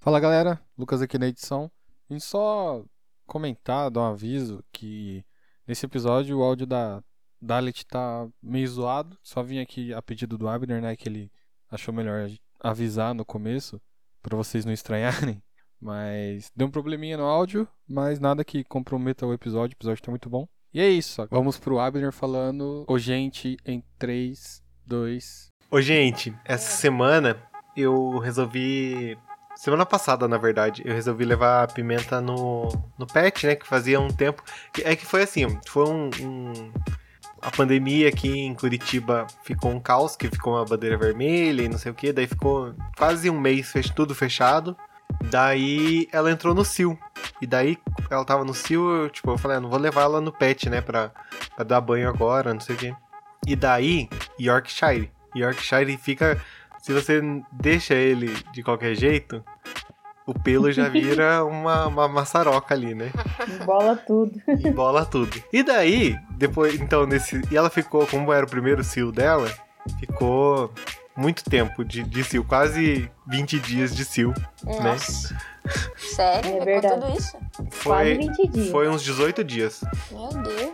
Fala galera, Lucas aqui na edição. Vim só comentar, dar um aviso que nesse episódio o áudio da Dalit tá meio zoado. Só vim aqui a pedido do Abner, né, que ele achou melhor avisar no começo para vocês não estranharem. Mas deu um probleminha no áudio, mas nada que comprometa o episódio. O episódio tá muito bom. E é isso. Vamos pro Abner falando o gente em 3, 2. Ô, gente, essa semana eu resolvi. Semana passada, na verdade, eu resolvi levar a pimenta no, no pet, né? Que fazia um tempo. É que foi assim, foi um, um a pandemia aqui em Curitiba ficou um caos, que ficou uma bandeira vermelha e não sei o que, daí ficou quase um mês fech tudo fechado. Daí ela entrou no cio. E daí ela tava no cio, eu, tipo, eu falei, ah, não vou levar ela no pet, né, pra, pra dar banho agora, não sei o que. E daí, Yorkshire. Yorkshire fica. Se você deixa ele de qualquer jeito, o pelo já vira uma, uma maçaroca ali, né? Bola tudo. E bola tudo. E daí, depois, então, nesse. E ela ficou, como era o primeiro cio dela, ficou muito tempo de, de cio, quase 20 dias de cio, né? Nossa. Sério? É Ficou verdade. tudo isso? Quase Foi, 20 dias. foi uns 18 dias. Meu Deus.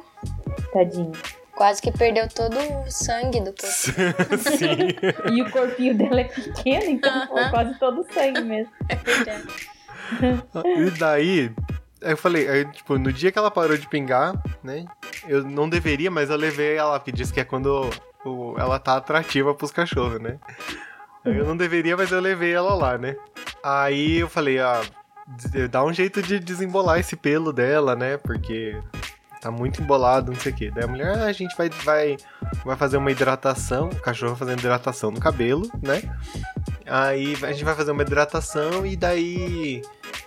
Tadinho. Quase que perdeu todo o sangue do corpo. Sim. E o corpinho dela é pequeno, então foi quase todo o sangue mesmo. É verdade. E daí, eu falei, aí, tipo, no dia que ela parou de pingar, né? Eu não deveria, mas eu levei ela, porque diz que é quando o- ela tá atrativa pros cachorros, né? Aí eu não deveria, mas eu levei ela lá, né? Aí eu falei, ah, dá um jeito de desembolar esse pelo dela, né? Porque tá muito embolado, não sei o quê. Daí a mulher, ah, a gente vai, vai, vai fazer uma hidratação, o cachorro fazendo hidratação no cabelo, né? Aí a gente vai fazer uma hidratação e daí.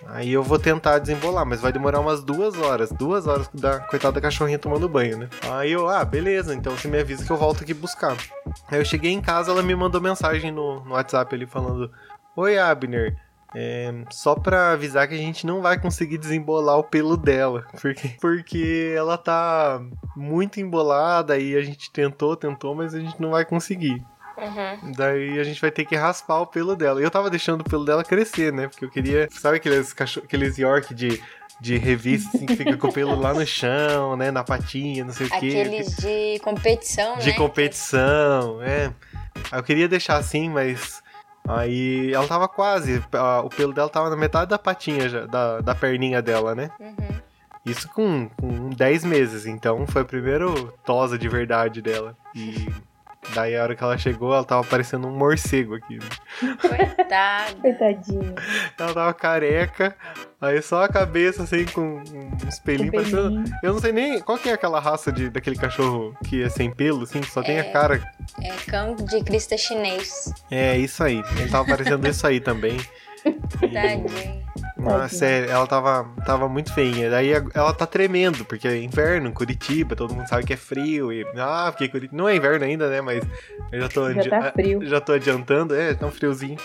Aí eu vou tentar desembolar, mas vai demorar umas duas horas. Duas horas da coitada da cachorrinha tomando banho, né? Aí eu, ah, beleza, então você me avisa que eu volto aqui buscar. Aí eu cheguei em casa, ela me mandou mensagem no, no WhatsApp ali falando: Oi, Abner. É, só pra avisar que a gente não vai conseguir desembolar o pelo dela. Porque, porque ela tá muito embolada e a gente tentou, tentou, mas a gente não vai conseguir. Uhum. Daí a gente vai ter que raspar o pelo dela. Eu tava deixando o pelo dela crescer, né? Porque eu queria. Sabe aqueles, cachorro, aqueles York de, de revista assim, que fica com o pelo lá no chão, né? Na patinha, não sei o quê. Aqueles de competição, De né? competição, é. Eu queria deixar assim, mas. Aí ela tava quase. a- O pelo dela tava na metade da patinha já, da, da perninha dela, né? Uhum. Isso com, com 10 meses, então foi a primeira tosa de verdade dela. E daí a hora que ela chegou, ela tava parecendo um morcego aqui. né? Coitada. Coitadinho. Ela tava careca, aí só a cabeça assim com uns pelinhos parecendo. Eu não sei nem qual que é aquela raça de, daquele cachorro que é sem pelo, assim, que só tem a É. cara. É cão de crista chinês. É, isso aí. Ele tava parecendo isso aí também. Tadinho. Nossa, Tadinho. sério, ela tava, tava muito feinha. Daí ela tá tremendo, porque é inverno em Curitiba, todo mundo sabe que é frio. E, ah, porque Curitiba. Não é inverno ainda, né? Mas eu já tô, Já adi- tá frio. já tô adiantando, é, tá um friozinho.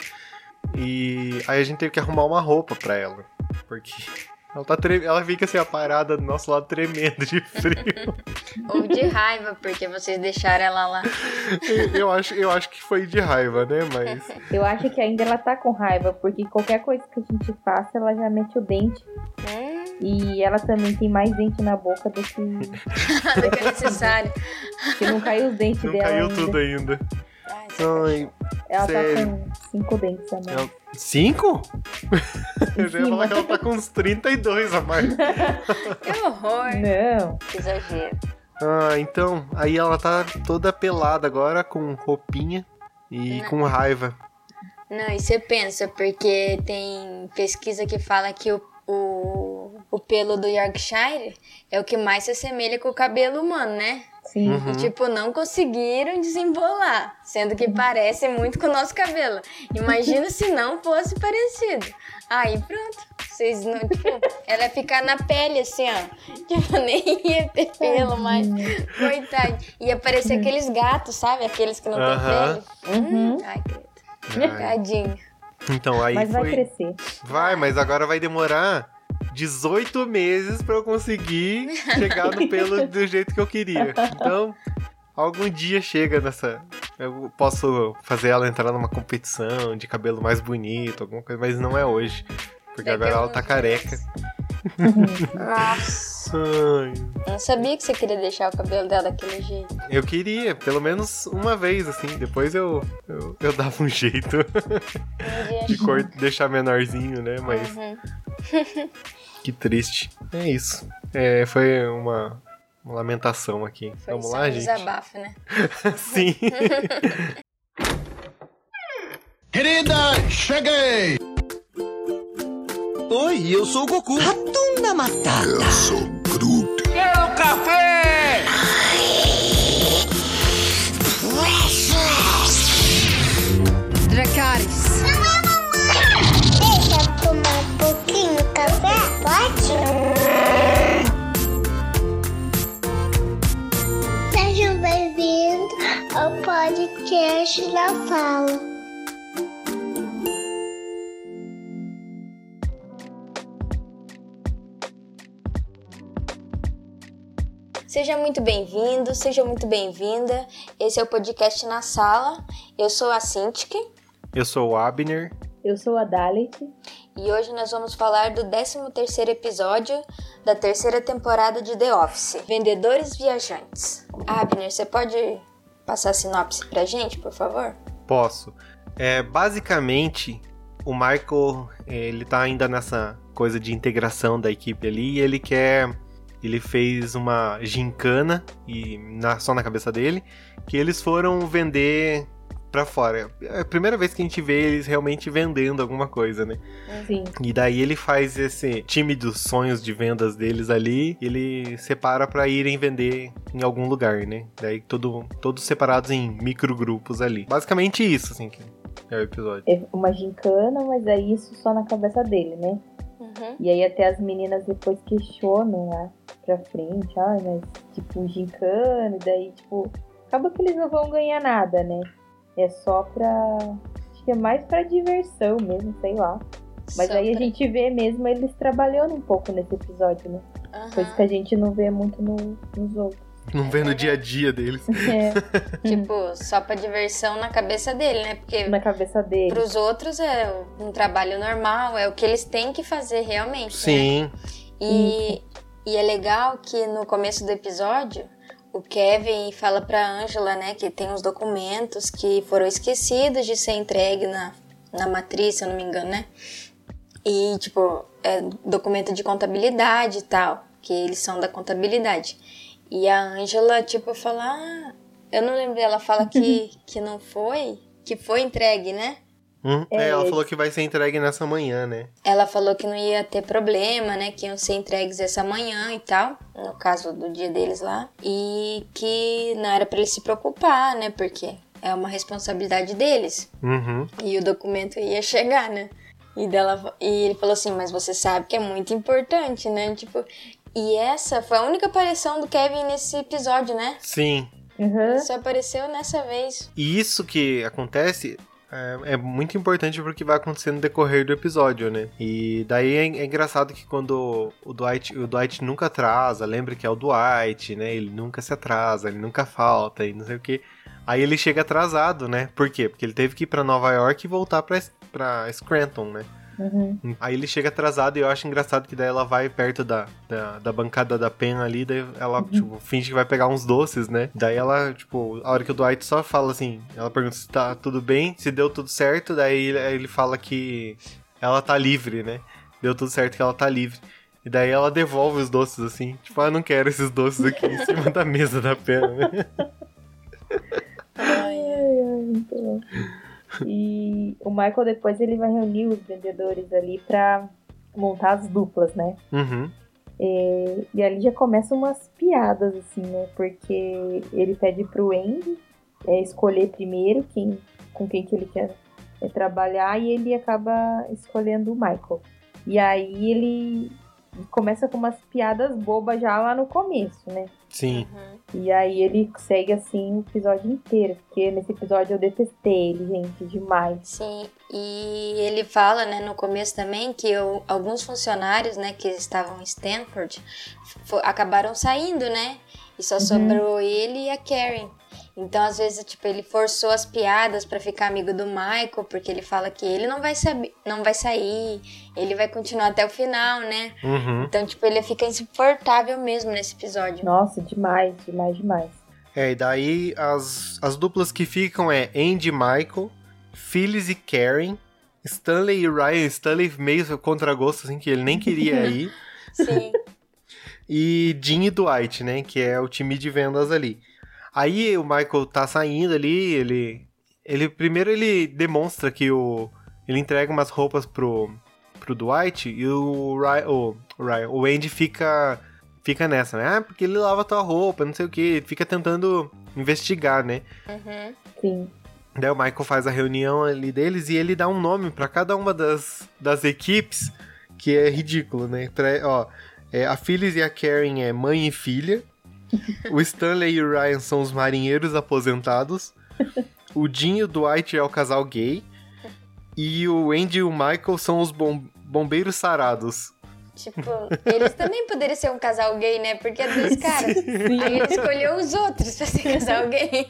E aí a gente teve que arrumar uma roupa pra ela. Porque ela tá tre... ela fica assim, a parada do nosso lado tremendo de frio. Ou de raiva, porque vocês deixaram ela lá. eu, acho, eu acho que foi de raiva, né? Mas. Eu acho que ainda ela tá com raiva, porque qualquer coisa que a gente faça, ela já mete o dente. Hum, E ela também tem mais dente na boca do que. do que é necessário. que não caiu os dentes Não dela. caiu ainda. tudo ainda. Ai, Ela Sério. tá com cinco dentes a mais. ela- Cinco? Eu já ia falar que ela tá com uns 32 a mais. Que horror. Não. Que exagero. Ah, então, aí ela tá toda pelada agora, com roupinha e Não. com raiva. Não, e você pensa, porque tem pesquisa que fala que o, o, o pelo do Yorkshire é o que mais se assemelha com o cabelo humano, né? Sim. Uhum. E, tipo, não conseguiram desembolar, sendo que parece muito com o nosso cabelo. Imagina se não fosse parecido. Aí pronto, vocês não, tipo, ela ia ficar na pele assim, ó. Tipo, nem ia ter pelo mais. Coitado. Ia parecer aqueles gatos, sabe? Aqueles que não Aham. tem pele. Uhum. Ai, credo. Tadinho. Então, aí Mas vai foi. crescer. Vai, mas agora vai demorar 18 meses pra eu conseguir chegar no pelo do jeito que eu queria. Então, algum dia chega nessa, eu posso fazer ela entrar numa competição de cabelo mais bonito, alguma coisa, mas não é hoje. Porque Daqui agora a ela tá careca. Nossa. Ai, Eu não sabia que você queria deixar o cabelo dela daquele jeito. eu queria, pelo menos uma vez, assim. Depois eu, eu, eu dava um jeito de cor, deixar menorzinho, né? Mas Uhum. que triste. É isso. É, foi uma, uma lamentação aqui. Foi Vamos lá, um gente? desabafo, né? Sim. Querida, cheguei! Oi, eu sou o Goku. Ratunda Matata. Eu sou Groot. Quero café! Da Fala. Seja muito bem-vindo, seja muito bem-vinda. Esse é o podcast na sala. Eu sou a Cintiq Eu sou o Abner. Eu sou a Dalit. e hoje nós vamos falar do 13º episódio da terceira temporada de The Office, Vendedores Viajantes. Abner, você pode passar a sinopse pra gente, por favor? Posso. É, basicamente, o Michael, ele tá ainda nessa coisa de integração da equipe ali e ele quer. Ele fez uma gincana, e na- só na cabeça dele, que eles foram vender pra fora. É a primeira vez que a gente vê eles realmente vendendo alguma coisa, né? Sim. E daí ele faz esse time dos sonhos de vendas deles ali, ele separa pra irem vender em algum lugar, né? Daí todo, todos separados em microgrupos ali. Basicamente isso, assim, que é o episódio. É uma gincana, mas é isso só na cabeça dele, né? Uhum. E aí até as meninas depois questionam lá pra frente, ai, mas tipo, gincana, e daí, tipo, acaba que eles não vão ganhar nada, né? É só pra. Acho que é mais pra diversão mesmo, sei lá. Mas Só aí a pra- gente vê mesmo eles trabalhando um pouco nesse episódio, né? Aham. Coisa que a gente não vê muito no- nos outros. Não vê no dia a dia deles. É, Tipo, só pra diversão na cabeça dele, né? Porque na cabeça dele. pros outros é um trabalho normal, é o que eles têm que fazer realmente, né? Sim. E, e é legal que no começo do episódio, o Kevin fala pra Angela, né, que tem uns documentos que foram esquecidos de ser entregue na, na matriz, se eu não me engano, né? E, tipo, é documento de contabilidade e tal, que eles são da contabilidade. E a Angela, tipo, fala, ah, eu não lembro, ela fala que, que não foi, que foi entregue, né? Hum, é, É, ela falou que vai ser entregue nessa manhã, né? Ela falou que não ia ter problema, né? Que iam ser entregues essa manhã e tal, no caso do dia deles lá. E que não era pra eles se preocupar, né? Porque é uma responsabilidade deles. Uhum. E o documento ia chegar, né? E, dela, e ele falou assim: Mas você sabe que é muito importante, né? Tipo, e essa foi a única aparição do Kevin nesse episódio, né? Sim. Uhum. Só apareceu nessa vez. E isso que acontece é, é muito importante porque vai acontecer no decorrer do episódio, né? E daí é, é engraçado que quando o Dwight, o Dwight nunca atrasa, lembra que é o Dwight, né? Ele nunca se atrasa, ele nunca falta e não sei o que. Aí ele chega atrasado, né? Por quê? Porque ele teve que ir pra Nova York e voltar pra Scranton, né? Uhum. Aí ele chega atrasado e eu acho engraçado que daí ela vai perto da, da, da bancada da Pen ali, daí ela, tipo, finge que vai pegar uns doces, né? Daí ela, tipo, a hora que o Dwight só fala assim, ela pergunta se tá tudo bem, se deu tudo certo, daí ele, fala que ela tá livre, né? Deu tudo certo que ela tá livre. E daí ela devolve os doces assim, tipo, ah, eu não quero esses doces aqui em cima da mesa da Pen, né? Ai, ai, muito bom. E o Michael depois ele vai reunir os vendedores ali pra montar as duplas, né? Uhum. E, e ali já começam umas piadas, assim, né? Porque ele pede pro Andy é, escolher primeiro quem, com quem que ele quer é, trabalhar e ele acaba escolhendo o Michael. E aí ele começa com umas piadas bobas já lá no começo, né? Sim. E aí ele segue assim o episódio inteiro, porque nesse episódio eu detestei ele, gente, demais. Sim, e ele fala, né, no começo também que o- alguns funcionários, né, que estavam em Stanford fo- acabaram saindo, né? E só sobrou ele e a Karen. Então, às vezes, tipo, ele forçou as piadas pra ficar amigo do Michael, porque ele fala que ele não vai saber, não vai sair, ele vai continuar até o final, né? Uhum. Então, tipo, ele fica insuportável mesmo nesse episódio. Nossa, demais, demais, demais. É, e daí as, as duplas que ficam é Andy e Michael, Phyllis e Karen, Stanley e Ryan, Stanley meio contra gosto, assim, que ele nem queria ir, Sim. e Jean e Dwight, né, que é o time de vendas ali. Aí o Michael tá saindo ali, ele... Ele primeiro ele demonstra que o... Ele entrega umas roupas pro, pro Dwight e o Ryan, o, o Ryan, o Andy fica fica nessa, né? Ah, porque ele lava tua roupa, não sei o que, fica tentando investigar, né? Uhum. Sim. Daí o Michael faz a reunião ali deles e ele dá um nome pra cada uma das, das equipes, que é ridículo, né? Pra, ó, é, a Phyllis e a Karen é mãe e filha. O Stanley e o Ryan são os marinheiros aposentados. O Jim e o Dwight é o casal gay. E o Andy e o Michael são os bom- bombeiros sarados. Tipo, eles também poderiam ser um casal gay, né? Porque é dois caras. Aí ele escolheu os outros pra ser casal gay.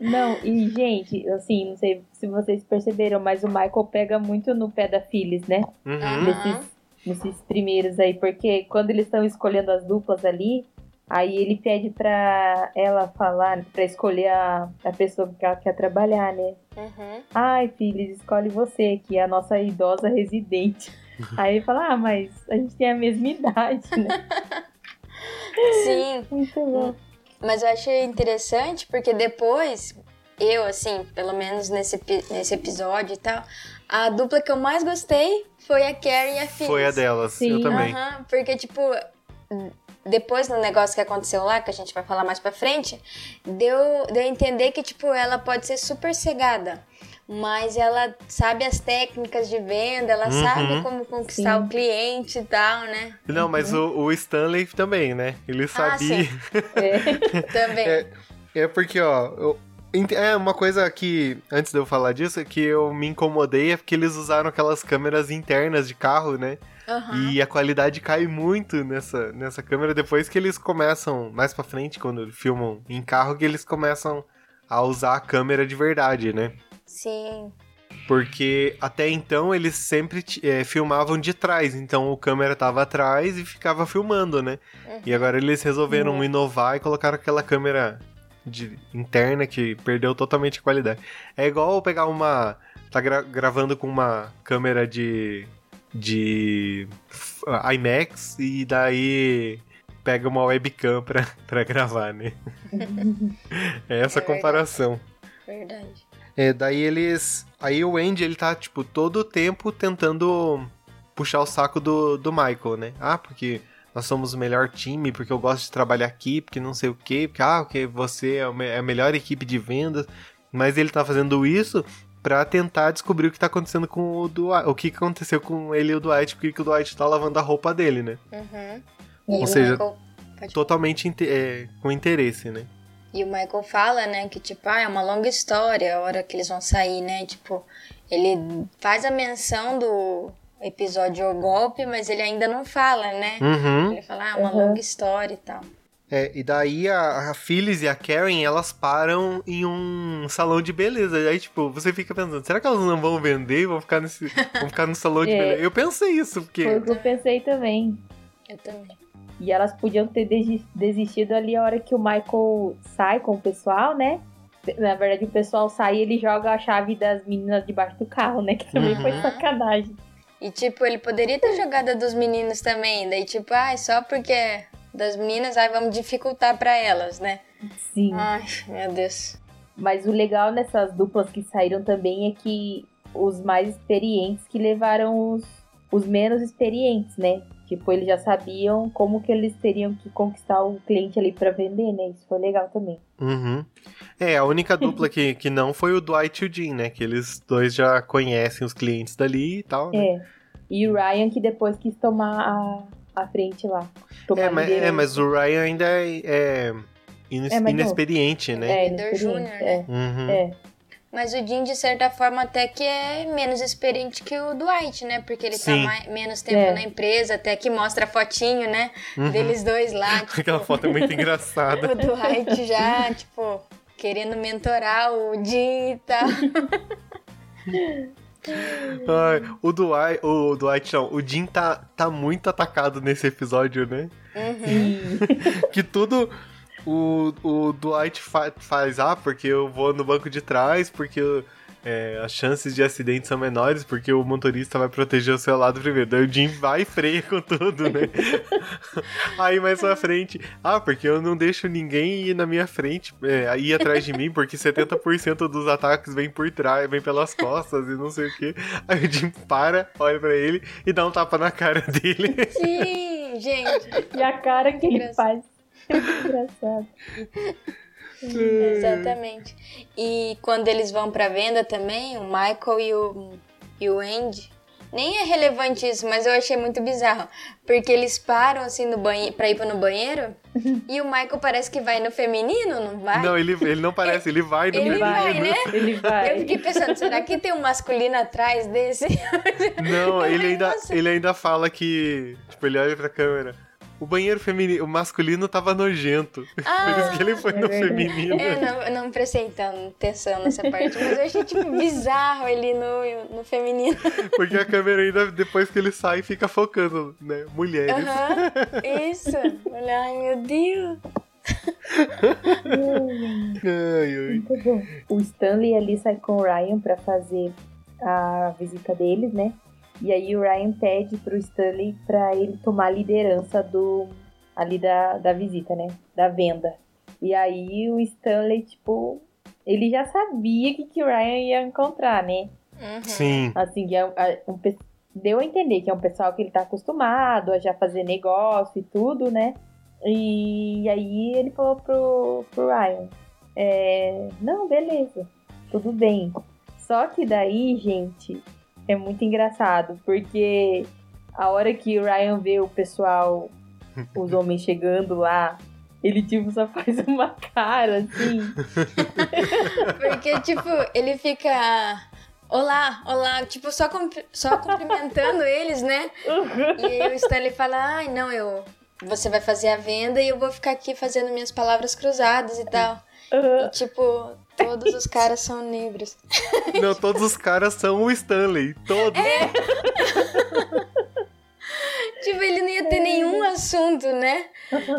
Não, e gente, assim, não sei se vocês perceberam, mas o Michael pega muito no pé da Phyllis, né? Uhum. Nesses, nesses primeiros aí, porque quando eles estão escolhendo as duplas ali, aí ele pede pra ela falar, pra escolher a, a pessoa que ela quer trabalhar, né? Uhum. Ai, Phyllis, escolhe você, que é a nossa idosa residente. Aí ele fala, ah, mas a gente tem a mesma idade, né? Sim, Muito bom. mas eu achei interessante porque depois, eu, assim, pelo menos nesse, nesse episódio e tal, a dupla que eu mais gostei foi a Carrie e a Phyllis. Foi a delas, Sim. eu também. Aham, porque, tipo, depois do negócio que aconteceu lá, que a gente vai falar mais pra frente, deu, deu a entender que, tipo, ela pode ser super cegada. Mas ela sabe as técnicas de venda, ela Uhum. sabe como conquistar Sim. o cliente e tal, né? Não, mas o, o Stanley também, né? Ele sabia. sim. É. Também. É, É porque, ó, eu- é uma coisa que, antes de eu falar disso, é que eu me incomodei é porque eles usaram aquelas câmeras internas de carro, né? Aham. E a qualidade cai muito nessa, nessa câmera depois que eles começam, mais pra frente, quando filmam em carro, que eles começam a usar a câmera de verdade, né? Sim. Porque até então eles sempre eh, filmavam de trás, então o câmera tava atrás e ficava filmando, né? E agora eles resolveram Uhum. inovar e colocaram aquela câmera de- interna que perdeu totalmente a qualidade. É igual pegar uma. tá gra- gravando com uma câmera de. De. IMAX e daí pega uma webcam pra, pra gravar, né? é essa É comparação. Verdade. É, daí eles. Aí o Andy, ele tá, tipo, todo o tempo tentando puxar o saco do, do Michael, né? Ah, porque nós somos o melhor time, porque eu gosto de trabalhar aqui, porque não sei o quê, porque, ah, porque você é é a melhor equipe de vendas. Mas ele tá fazendo isso pra tentar descobrir o que tá acontecendo com o Dwight. O que aconteceu com ele e o Dwight, porque que o Dwight tá lavando a roupa dele, né? Uhum. Ou E o seja, Michael- Totalmente é, com interesse, né? E o Michael fala, né, que tipo, ah, é uma longa história a hora que eles vão sair, né? Tipo, ele faz a menção do episódio O Golpe, mas ele ainda não fala, né? Uhum. Ele fala, ah, é uma Uhum. longa história e tal. É, e daí a, a Phyllis e a Karen, elas param em um salão de beleza. Aí, tipo, você fica pensando, será que elas não vão vender e vão ficar, nesse, vão ficar no salão de É. beleza? Eu pensei isso, porque... Foi o que eu pensei também. Eu também. E elas podiam ter desi- desistido ali a hora que o Michael sai com o pessoal, né? Na verdade, o pessoal sai e ele joga a chave das meninas debaixo do carro, né? Que também foi Uhum. sacanagem. E tipo, ele poderia ter jogado a dos meninos também. Daí, tipo, ah, só porque é das meninas, aí vamos dificultar pra elas, né? Sim. Ai, meu Deus. Mas o legal nessas duplas que saíram também é que os mais experientes que levaram os, os menos experientes, né? Tipo, eles já sabiam como que eles teriam que conquistar o cliente ali pra vender, né? Isso foi legal também. Uhum. É, a única dupla que, que não foi o Dwight e o Jim, né? Que eles dois já conhecem os clientes dali e tal, né? É. E o Ryan que depois quis tomar a, a frente lá. É, mas, é, mas o Ryan ainda é, é inex- É, mas não. inexperiente, né? É, Vendedor inexperiente, júnior, né? Uhum. É, é. Mas o Jim, de certa forma, até que é menos experiente que o Dwight, né? Porque ele Sim. tá mais, menos tempo É. na empresa, até que mostra a fotinho, né? Uhum. Deles dois lá. Tipo, Aquela foto é muito engraçada. o Dwight já, tipo, querendo mentorar o Jim e tal. Ai, o Dwight, o Dwight não, o Jim tá, tá muito atacado nesse episódio, né? que tudo o, o Dwight fa faz, ah, porque eu vou no banco de trás, porque eu, é, as chances de acidente são menores, porque o motorista vai proteger o seu lado primeiro. Daí o Jim vai e freia com tudo, né? Aí mais pra frente, ah, porque eu não deixo ninguém ir na minha frente, é, ir atrás de mim, porque 70% dos ataques vem por trás, vem pelas costas e não sei o que. Aí o Jim para, olha pra ele e dá um tapa na cara dele. Sim, gente. E a cara que ele Engraçado. faz. É muito engraçado. Exatamente. E quando eles vão pra venda também, o Michael e o, e o Andy. Nem é relevante isso, mas eu achei muito bizarro. Porque eles param assim no banhe pra ir no banheiro e o Michael parece que vai no feminino, não vai? Não, ele, ele não parece, ele vai no Ele menino. vai, né? Ele Eu vai. fiquei pensando, será que tem um masculino atrás desse? Não, Eu ele falei, ainda, ele ainda fala que. Tipo, ele olha pra câmera. O banheiro feminino, o masculino tava nojento. Por isso que ele foi é no verdade. feminino. Eu não, eu não prestei tanta atenção nessa parte, mas eu achei, tipo, bizarro ele no, no feminino. Porque a câmera ainda, depois que ele sai, fica focando, né? Mulheres. Aham, isso. Olha, ai, meu Deus. Ai, ai. Muito bom. O Stanley ali sai com o Ryan pra fazer a visita deles, né? E aí o Ryan pede pro Stanley pra ele tomar a liderança do ali da, da visita, né? Da venda. E aí o Stanley, tipo, ele já sabia que, que o Ryan ia encontrar, né? Uhum. Sim. Assim, é um- é um deu a entender que é um pessoal que ele tá acostumado a já fazer negócio e tudo, né? E aí ele falou pro, pro Ryan: é, Não, beleza, tudo bem. Só que daí, gente, é muito engraçado, porque a hora que o Ryan vê o pessoal, os homens chegando lá, ele tipo só faz uma cara assim. Porque, tipo, ele fica. Olá, olá, tipo, só, só cumprimentando eles, né? E aí o Stanley fala, ai, não, eu. Você vai fazer a venda e eu vou ficar aqui fazendo minhas palavras cruzadas e tal. E, tipo, todos os caras são negros. Não, todos os caras são o Stanley. Todos. Tipo, ele não ia ter nenhum assunto, né?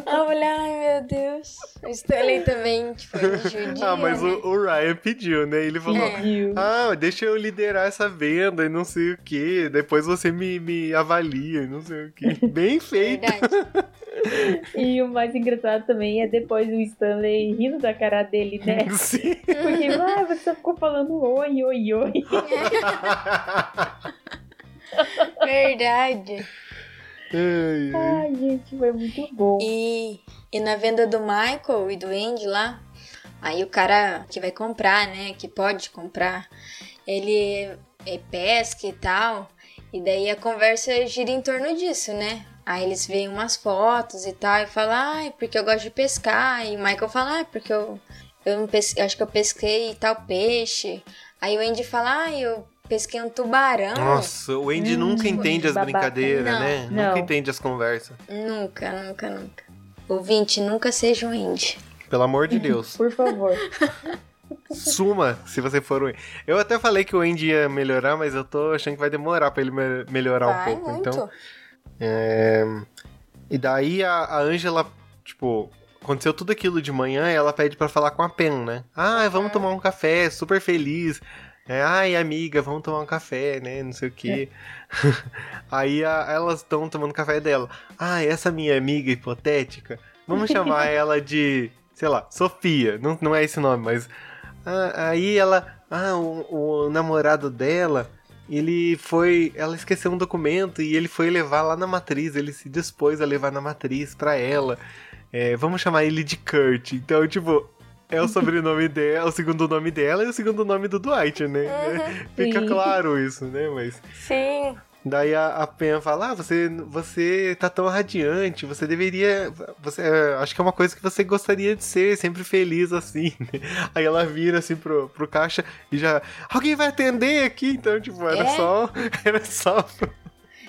Ah, olha, ai meu Deus. O Stanley também, tipo, judia, ah, mas né? o, o Ryan pediu, né? Ele falou: É. Ah, deixa eu liderar essa venda e não sei o que. Depois você me, me avalia e não sei o que. Bem feito. Verdade. E o mais engraçado também é depois o Stanley rindo da cara dele, né? Sim. Porque, ah, você ficou falando oi, oi, oi. Verdade. Ai, ai. Ai, gente, foi muito bom. E, e na venda do Michael e do Andy lá, aí o cara que vai comprar, né? Que pode comprar, ele é, pesca e tal. E daí a conversa gira em torno disso, né? Aí eles veem umas fotos e tal, e falam, ai, porque eu gosto de pescar. E o Michael fala, ah, porque eu, eu acho que eu pesquei tal peixe. Aí o Andy fala, ah, eu pesquei um tubarão. Nossa, o Andy Hum, nunca entende as babaca. brincadeiras, Não, né? não. Nunca entende as conversas. Nunca, nunca, nunca. Ouvinte, nunca seja um Andy. Pelo amor de Deus. Por favor. Suma se você for o Eu até falei que o Andy ia melhorar, mas eu tô achando que vai demorar pra ele me- melhorar Vai um pouco. muito. Então, é... E daí a, Angela, tipo, aconteceu tudo aquilo de manhã e ela pede pra falar com a Pen, né? Ah, vamos tomar um café, super feliz. É, Ai, amiga, vamos tomar um café, né? Não sei o quê. Aí a- elas estão tomando café dela. Ah, essa minha amiga hipotética, vamos chamar ela de, sei lá, Sofia. Não, não é esse nome, mas. Ah, aí ela. Ah, o, o namorado dela ele foi. Ela esqueceu um documento e ele foi levar lá na matriz. Ele se dispôs a levar na matriz pra ela. É, vamos chamar ele de Kurt. Então, tipo, é o sobrenome dela, o segundo nome dela e o segundo nome do Dwight, né? Fica Sim. claro isso, né? Mas. Sim. Daí a, a Pen fala: Ah, você, você tá tão radiante, você deveria. Você, é, acho que é uma coisa que você gostaria de ser, sempre feliz assim. Aí ela vira assim pro, pro caixa e já. Alguém vai atender aqui? Então, tipo, era É? só. Era só pra,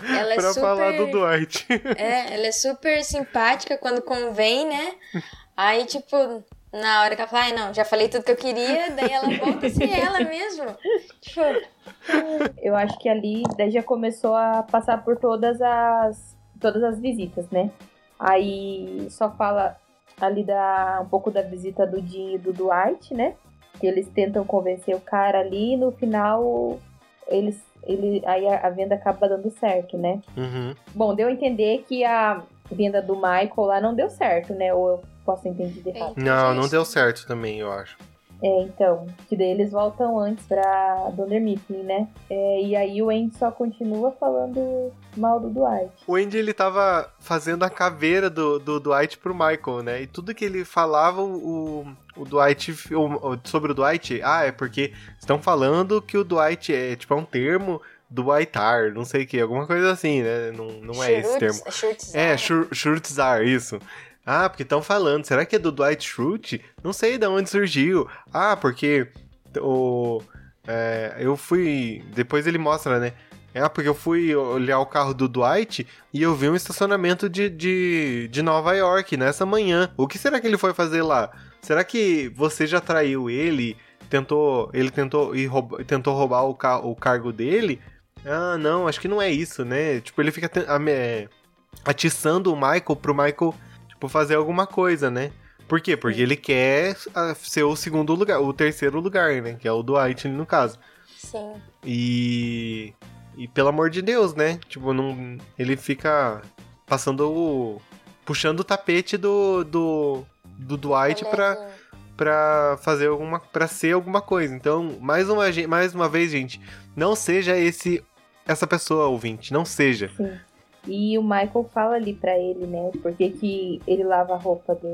Ela é pra super. falar do Dwight. É, ela é super simpática quando convém, né? Aí, tipo, Na hora que ela fala, ai não, já falei tudo que eu queria, daí ela volta a ser ela mesmo. Tipo, Eu acho que ali daí já começou a passar por todas as todas as visitas, né? Aí só fala ali da um pouco da visita do Jim e do Dwight, né? Que eles tentam convencer o cara ali e no final eles ele aí a, a venda acaba dando certo, né? Uhum. Bom, deu a entender que a venda do Michael lá não deu certo, né? Ou errado. Não, não deu certo também, eu acho. É, então, que daí eles voltam antes pra Dunder Mifflin, né? É, e aí o Andy só continua falando mal do Dwight. O Andy, ele tava fazendo a caveira do, do Dwight pro Michael, né? E tudo que ele falava, o, o Dwight, o- sobre o Dwight, ah, é porque estão falando que o Dwight é, tipo, é um termo Dwightar, não sei o que, alguma coisa assim, né? Não, não é esse termo. É, Schur- Schurtzar, isso. Ah, porque estão falando. Será que é do Dwight Schrute? Não sei de onde surgiu. Ah, porque o é, eu fui. Depois ele mostra, né? É, porque eu fui olhar o carro do Dwight e eu vi um estacionamento de, de, de Nova York nessa manhã. O que será que ele foi fazer lá? Será que você já traiu ele? Tentou, ele tentou rouba- tentou roubar o, ca- o cargo dele? Ah, não, acho que não é isso, né? Tipo, ele fica é, atiçando o Michael pro Michael, tipo, fazer alguma coisa, né? Por quê? Porque ele quer ah, ser o segundo lugar, o terceiro lugar, né? Que é o Dwight, no caso. Sim. E. E pelo amor de Deus, né? Tipo, não, ele fica passando o. puxando o tapete do. do. do Dwight pra, pra fazer alguma. pra ser alguma coisa. Então, mais uma, mais uma vez, gente, não seja esse. essa pessoa, ouvinte. Não seja. Sim. E o Michael fala ali pra ele, né? Por que, que ele lava a roupa do.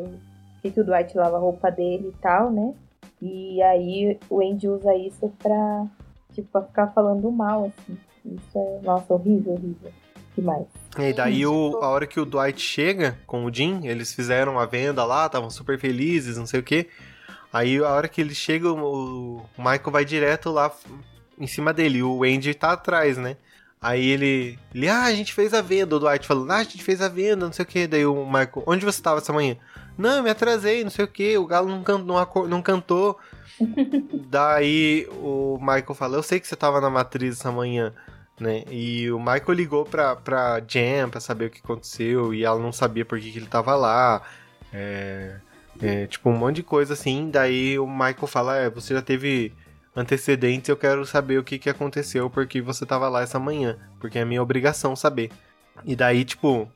Por que, que o Dwight lava a roupa dele e tal, né? E aí o Andy usa isso pra. Tipo, pra ficar falando mal, assim. Isso é. Nossa, horrível, horrível. Demais. E daí, o, tipo- a hora que o Dwight chega com o Jim, eles fizeram a venda lá, estavam super felizes, não sei o quê. Aí, a hora que ele chega, o, o Michael vai direto lá em cima dele. O Andy tá atrás, né? Aí ele, ele, ah, a gente fez a venda. O Dwight falando, ah, a gente fez a venda, não sei o quê. Daí o Michael, onde você tava essa manhã? Não, eu me atrasei, não sei o quê. O Galo não, can, não, não cantou. Daí o Michael fala, eu sei que você tava na matriz essa manhã né? E o Michael ligou pra, pra Jen pra saber o que aconteceu e ela não sabia por que, que ele tava lá. É, é, tipo, um monte de coisa assim. Daí o Michael fala: é, você já teve antecedentes, eu quero saber o que, que aconteceu porque você tava lá essa manhã. Porque é minha obrigação saber. E daí, tipo,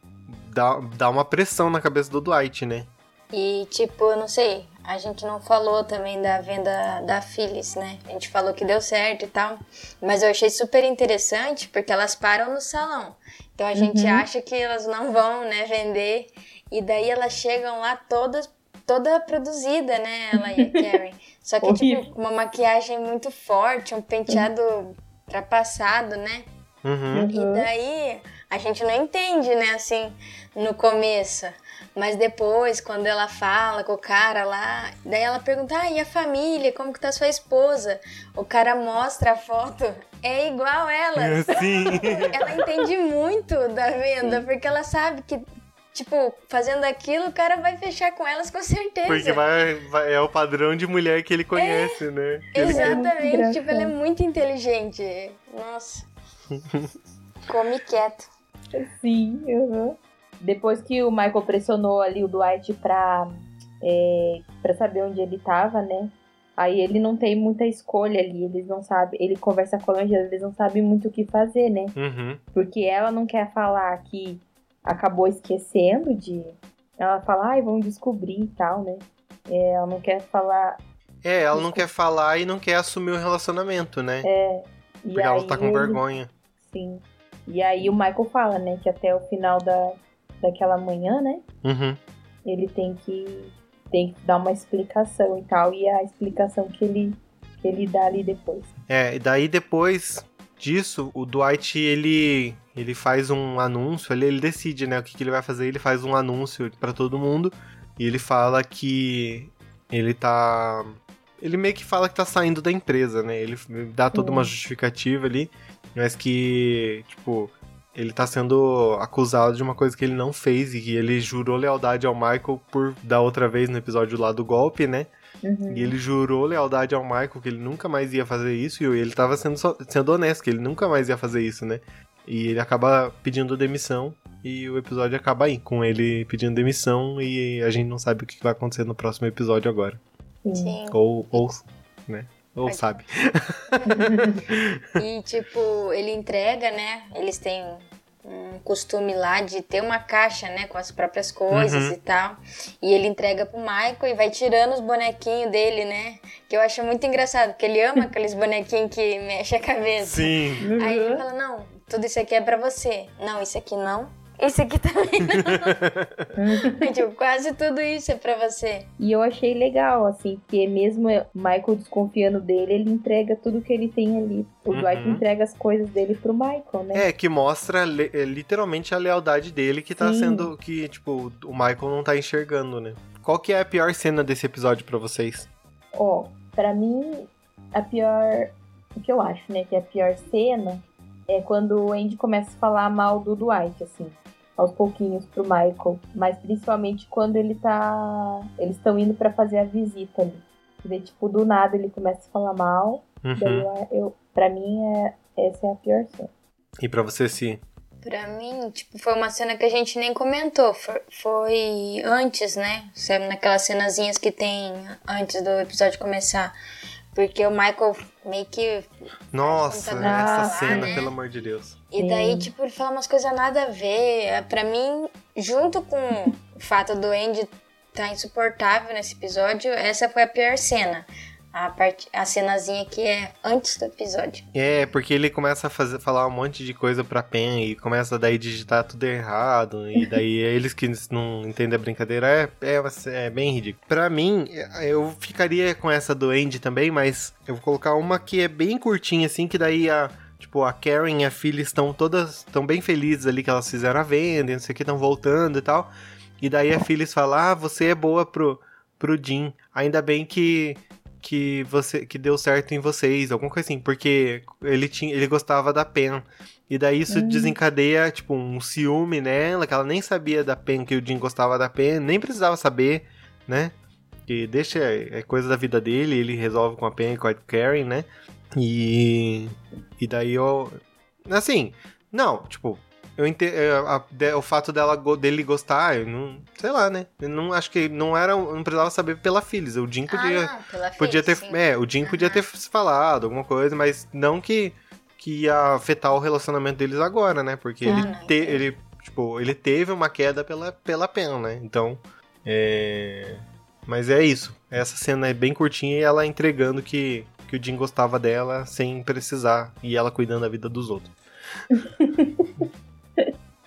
dá, dá uma pressão na cabeça do Dwight, né? E, tipo, eu não sei, a gente não falou também da venda da Phyllis, né? A gente falou que deu certo e tal. Mas eu achei super interessante porque elas param no salão. Então a gente Uhum. acha que elas não vão, né, vender. E daí elas chegam lá todas toda produzida, né, ela e a Karen. Só que, Horrível. tipo, com uma maquiagem muito forte, um penteado ultrapassado, né? Uhum. E Uhum. daí a gente não entende, né, assim, no começo. Mas depois, quando ela fala com o cara lá, daí ela pergunta: ah, e a família? Como que tá sua esposa? O cara mostra a foto, é igual ela. Sim. Ela entende muito da venda, porque ela sabe que, tipo, fazendo aquilo, o cara vai fechar com elas com certeza. Porque vai, vai- é o padrão de mulher que ele conhece, né? Que ele- Exatamente, Muito tipo, ela é muito inteligente. Nossa. Come quieto. Sim, uhum. Depois que o Michael pressionou ali o Dwight pra, é, pra saber onde ele tava, né? Aí ele não tem muita escolha ali, eles não sabem. Ele conversa com a Angela, eles não sabem muito o que fazer, né? Uhum. Porque ela não quer falar que acabou esquecendo de. Ela fala, ai, vamos descobrir e tal, né? É, ela não quer falar. É, ela não quer falar e não quer assumir o relacionamento, né? E Porque ela tá com ele- vergonha. Sim. E aí o Michael fala, né, que até o final da, daquela manhã, né? Uhum. ele tem que tem que dar uma explicação e tal e é a explicação que ele que ele dá ali depois É, e daí depois disso, o Dwight, ele ele faz um anúncio, ele, ele decide, né, o que, que ele vai fazer, ele faz um anúncio pra todo mundo e ele fala que ele tá ele meio que fala que tá saindo da empresa, né? Ele dá toda uma Hum. justificativa ali, mas que, tipo, ele tá sendo acusado de uma coisa que ele não fez e que ele jurou lealdade ao Michael por da outra vez no episódio lá do golpe, né? Uhum. E ele jurou lealdade ao Michael que ele nunca mais ia fazer isso e ele tava sendo, sendo honesto, que ele nunca mais ia fazer isso, né? E ele acaba pedindo demissão e o episódio acaba aí, com ele pedindo demissão e a gente não sabe o que vai acontecer no próximo episódio agora. Sim. Ou, ou né? Ou Pode- sabe. E, tipo, ele entrega, né? Eles têm um costume lá de ter uma caixa, né? Com as próprias coisas Uhum. e tal. E ele entrega pro Michael e vai tirando os bonequinhos dele, né? Que eu acho muito engraçado, porque ele ama aqueles bonequinhos que mexem a cabeça. Sim. Aí ele Uhum. fala, não, tudo isso aqui é pra você. Não, isso aqui não. Isso aqui também não. Tipo, quase tudo isso é pra você. E eu achei legal, assim, porque mesmo o Michael desconfiando dele, ele entrega tudo que ele tem ali. O Uhum. Dwight entrega as coisas dele pro Michael, né? É, que mostra é, literalmente a lealdade dele que tá Sim. sendo. que, tipo, o Michael não tá enxergando, né? Qual que é a pior cena desse episódio pra vocês? Ó, pra mim, a pior. O que eu acho, né? Que a pior cena é quando o Andy começa a falar mal do Dwight, assim. Aos pouquinhos pro Michael. Mas principalmente quando ele tá. Eles estão indo pra fazer a visita ali. Daí, tipo, do nada ele começa a falar mal. Daí Uhum. eu, eu, pra mim, é, essa é a pior cena. E pra você, se. Pra mim, tipo, foi uma cena que a gente nem comentou. Foi, foi antes, né? Sabe, naquelas cenazinhas que tem antes do episódio começar. Porque o Michael meio que. Nossa, essa lá, cena, né? pelo amor de Deus. E Sim. daí, tipo, ele fala umas coisas nada a ver. Pra mim, junto com o fato do Andy tá insuportável nesse episódio, essa foi a pior cena. A, parte, a cenazinha que é antes do episódio. É, porque ele começa a fazer, falar um monte de coisa pra Pen e começa daí a digitar tudo errado. E daí é eles que não entendem a brincadeira. É, é, é bem ridículo. Pra mim, eu ficaria com essa do Andy também, mas eu vou colocar uma que é bem curtinha, assim, que daí a. Tipo, a Karen e a filha estão todas. estão bem felizes ali que elas fizeram a venda, e não sei o que, estão voltando e tal. E daí a Phyllis fala: Ah, você é boa pro, pro Jim. Ainda bem que que você que deu certo em vocês, alguma coisa assim, porque ele tinha ele gostava da Pen. E daí isso desencadeia, tipo, um ciúme nela, que ela nem sabia da Pen, que o Jim gostava da Pen, nem precisava saber, né? Que deixa, é coisa da vida dele, ele resolve com a Pen e com a Karen, né? E. E daí eu. Assim, não, tipo, eu entendo. o fato dela, dele gostar, eu não. Sei lá, né? Eu não acho que não era. Não precisava saber pela Phyllis. O Jim podia. ah, não, Podia ter. Sim. É, o Jim podia ter falado alguma coisa, mas não que, que ia afetar o relacionamento deles agora, né? Porque Ah, ele, não, te- ele, tipo, ele teve uma queda pela, pela Pen, né? Então. É. Mas é isso. Essa cena é bem curtinha e ela entregando que, que o Jim gostava dela sem precisar. E ela cuidando da vida dos outros.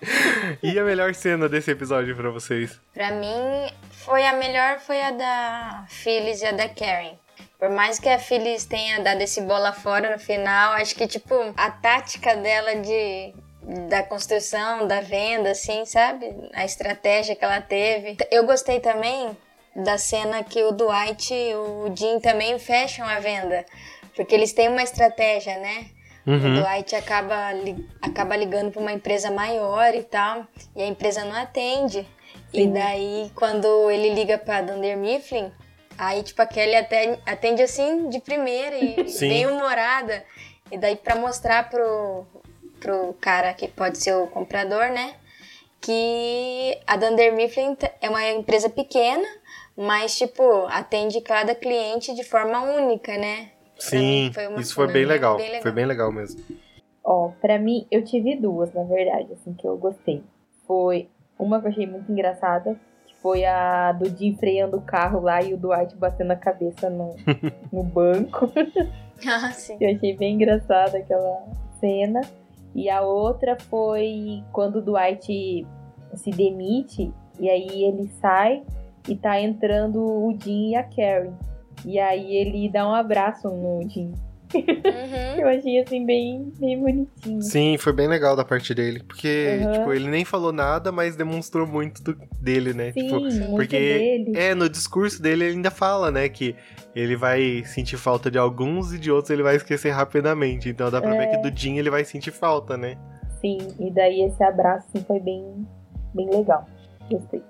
e a melhor cena desse episódio pra vocês? Pra mim, foi a melhor foi a da Phyllis e a da Karen. Por mais que a Phyllis tenha dado esse bola fora no final, acho que, tipo, a tática dela de da construção, da venda, assim, sabe? A estratégia que ela teve. Eu gostei também da cena que o Dwight e o Jim também fecham a venda. Porque eles têm uma estratégia, né? O Uhum. Dwight acaba, li- acaba ligando para uma empresa maior e tal, e a empresa não atende. E Sim. daí, quando ele liga pra Dunder Mifflin, aí, tipo, a Kelly até atende assim de primeira e Sim. bem humorada. E daí, pra mostrar pro, pro cara que pode ser o comprador, né? Que a Dunder Mifflin é uma empresa pequena, mas, tipo, atende cada cliente de forma única, né? Sim, foi uma isso foi bem legal. bem legal. Foi bem legal mesmo. Ó, pra mim, eu tive duas, na verdade, assim, que eu gostei. Foi uma que eu achei muito engraçada, que foi a do Jim freando o carro lá e o Dwight batendo a cabeça no, no banco. Ah, sim. Eu achei bem engraçada aquela cena. E a outra foi quando o Dwight se demite e aí ele sai e tá entrando o Jim e a Karen. E aí ele dá um abraço no Jim. Uhum. Eu achei assim bem, bem bonitinho. Sim, foi bem legal da parte dele. Porque, Uhum. tipo, ele nem falou nada, mas demonstrou muito do- dele, né? Sim, Tipo, muito porque dele. é, no discurso dele ele ainda fala, né, que ele vai sentir falta de alguns e de outros ele vai esquecer rapidamente. Então dá pra ver É. que do Jim ele vai sentir falta, né? Sim, e daí esse abraço assim, foi bem, bem legal. Gostei.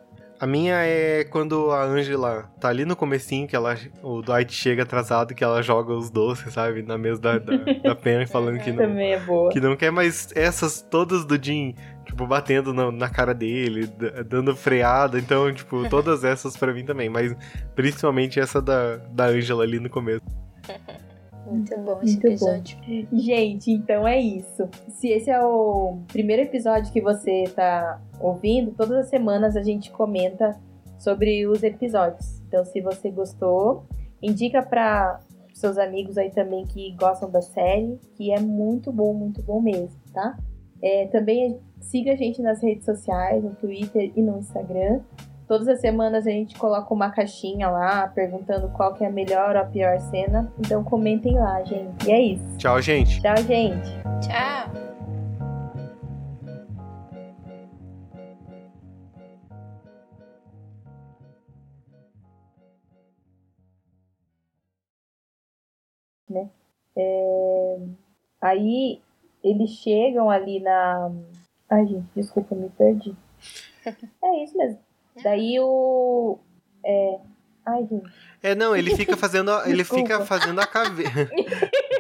A minha é quando a Angela tá ali no comecinho, que ela, o Dwight chega atrasado, que ela joga os doces, sabe, na mesa da, da, da Pen, falando que não, Também é boa. que não quer mais essas todas do Jim, tipo, batendo na, na cara dele, dando freada. Então, tipo, todas essas pra mim também, mas principalmente essa da, da Angela ali no começo. Muito bom esse Muito bom. episódio. Gente, então é isso. Se esse é o primeiro episódio que você tá ouvindo, todas as semanas a gente comenta sobre os episódios. Então, se você gostou, indica para seus amigos aí também que gostam da série, que é muito bom, muito bom mesmo, tá? É, também siga a gente nas redes sociais, no Twitter e no Instagram. Todas as semanas a gente coloca uma caixinha lá perguntando qual que é a melhor ou a pior cena. Então comentem lá, gente. E é isso. Tchau, gente! Tchau, gente. Tchau. É, Aí eles chegam ali na. Ai, gente, desculpa, me perdi. É isso mesmo. Daí o. É... Ai, gente. É, não, ele fica fazendo a, ele fica fazendo a caveira.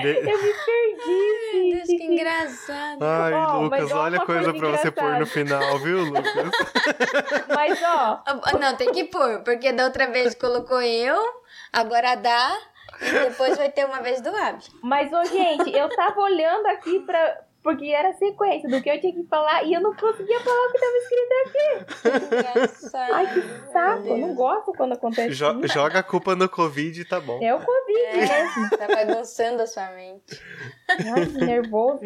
Eu me perdi, Meu Deus, que gente. engraçado. Ai, Ó, Lucas, olha uma coisa coisa pra você pôr no final, viu, Lucas? Mas, ó, Ah, Não, tem que pôr, porque da outra vez colocou eu, agora dá, e depois vai ter uma vez do Ab. mas, ô, gente, eu tava olhando aqui pra. Porque era a sequência do que eu tinha que falar e eu não conseguia falar o que tava escrito aqui. Engraçado. Ai, que saco. Eu não gosto quando acontece Jo- isso. joga a culpa no Covid e tá bom. É o Covid mesmo. Tá bagunçando a sua mente. Ai, nervoso.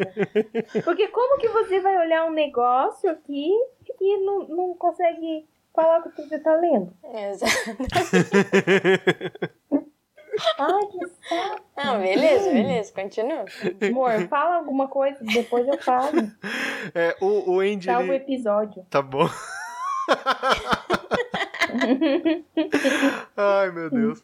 Porque como que você vai olhar um negócio aqui e não, não consegue falar o que você tá lendo? Exato. Ai, que saco. Não, beleza, beleza, continua. Amor, fala alguma coisa, depois eu falo. É, o, o Andy, Salva o ele... episódio. Tá bom. Ai, meu Deus.